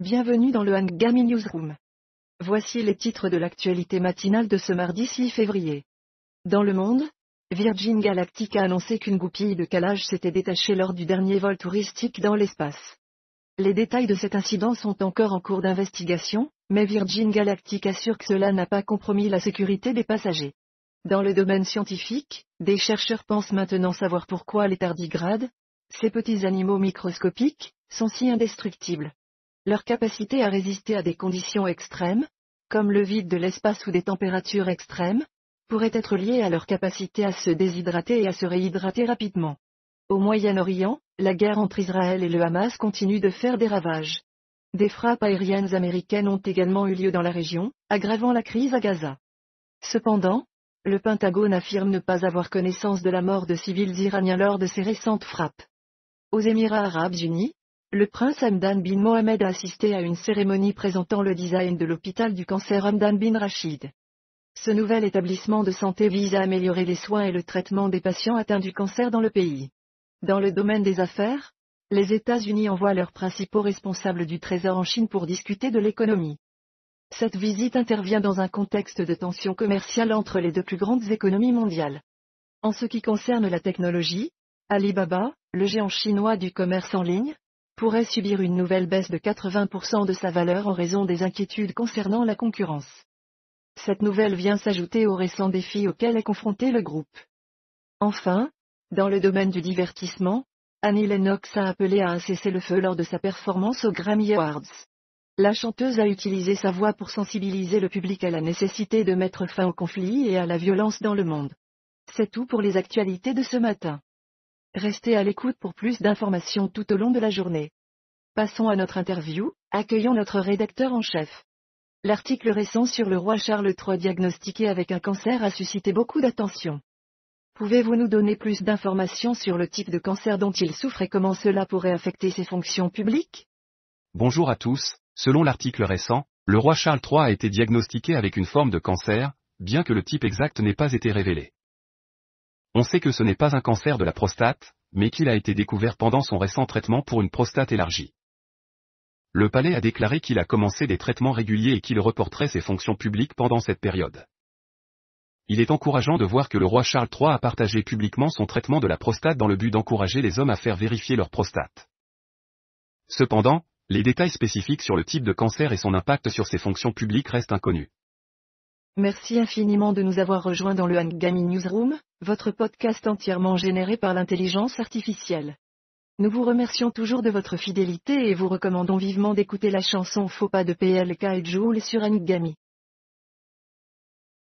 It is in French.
bienvenue dans le Hangami Newsroom. Voici les titres de l'actualité matinale de ce mardi 6 février. Dans le monde, Virgin Galactic a annoncé qu'une goupille de calage s'était détachée lors du dernier vol touristique dans l'espace. Les détails de cet incident sont encore en cours d'investigation, mais Virgin Galactic assure que cela n'a pas compromis la sécurité des passagers. Dans le domaine scientifique, des chercheurs pensent maintenant savoir pourquoi les tardigrades, ces petits animaux microscopiques, sont si indestructibles. Leur capacité à résister à des conditions extrêmes, comme le vide de l'espace ou des températures extrêmes, pourrait être liée à leur capacité à se déshydrater et à se réhydrater rapidement. Au Moyen-Orient, la guerre entre Israël et le Hamas continue de faire des ravages. Des frappes aériennes américaines ont également eu lieu dans la région, aggravant la crise à Gaza. Cependant, le Pentagone affirme ne pas avoir connaissance de la mort de civils iraniens lors de ces récentes frappes. Aux Émirats arabes unis, le prince Hamdan bin Mohamed a assisté à une cérémonie présentant le design de l'hôpital du cancer Hamdan bin Rachid. Ce nouvel établissement de santé vise à améliorer les soins et le traitement des patients atteints du cancer dans le pays. Dans le domaine des affaires, les États-Unis envoient leurs principaux responsables du Trésor en Chine pour discuter de l'économie. Cette visite intervient dans un contexte de tension commerciale entre les deux plus grandes économies mondiales. En ce qui concerne la technologie, Alibaba, le géant chinois du commerce en ligne, pourrait subir une nouvelle baisse de 80% de sa valeur en raison des inquiétudes concernant la concurrence. Cette nouvelle vient s'ajouter aux récents défis auxquels est confronté le groupe. Enfin, dans le domaine du divertissement, Annie Lennox a appelé à un cessez-le-feu lors de sa performance aux Grammy Awards. La chanteuse a utilisé sa voix pour sensibiliser le public à la nécessité de mettre fin au conflit et à la violence dans le monde. C'est tout pour les actualités de ce matin. Restez à l'écoute pour plus d'informations tout au long de la journée. Passons à notre interview, accueillons notre rédacteur en chef. L'article récent sur le roi Charles III diagnostiqué avec un cancer a suscité beaucoup d'attention. Pouvez-vous nous donner plus d'informations sur le type de cancer dont il souffre et comment cela pourrait affecter ses fonctions publiques? Bonjour à tous, selon l'article récent, le roi Charles III a été diagnostiqué avec une forme de cancer, bien que le type exact n'ait pas été révélé. On sait que ce n'est pas un cancer de la prostate, mais qu'il a été découvert pendant son récent traitement pour une prostate élargie. Le palais a déclaré qu'il a commencé des traitements réguliers et qu'il reporterait ses fonctions publiques pendant cette période. Il est encourageant de voir que le roi Charles III a partagé publiquement son traitement de la prostate dans le but d'encourager les hommes à faire vérifier leur prostate. Cependant, les détails spécifiques sur le type de cancer et son impact sur ses fonctions publiques restent inconnus. Merci infiniment de nous avoir rejoints dans le Hangami Newsroom, votre podcast entièrement généré par l'intelligence artificielle. Nous vous remercions toujours de votre fidélité et vous recommandons vivement d'écouter la chanson Faux pas de PLK et Joule sur Hangami.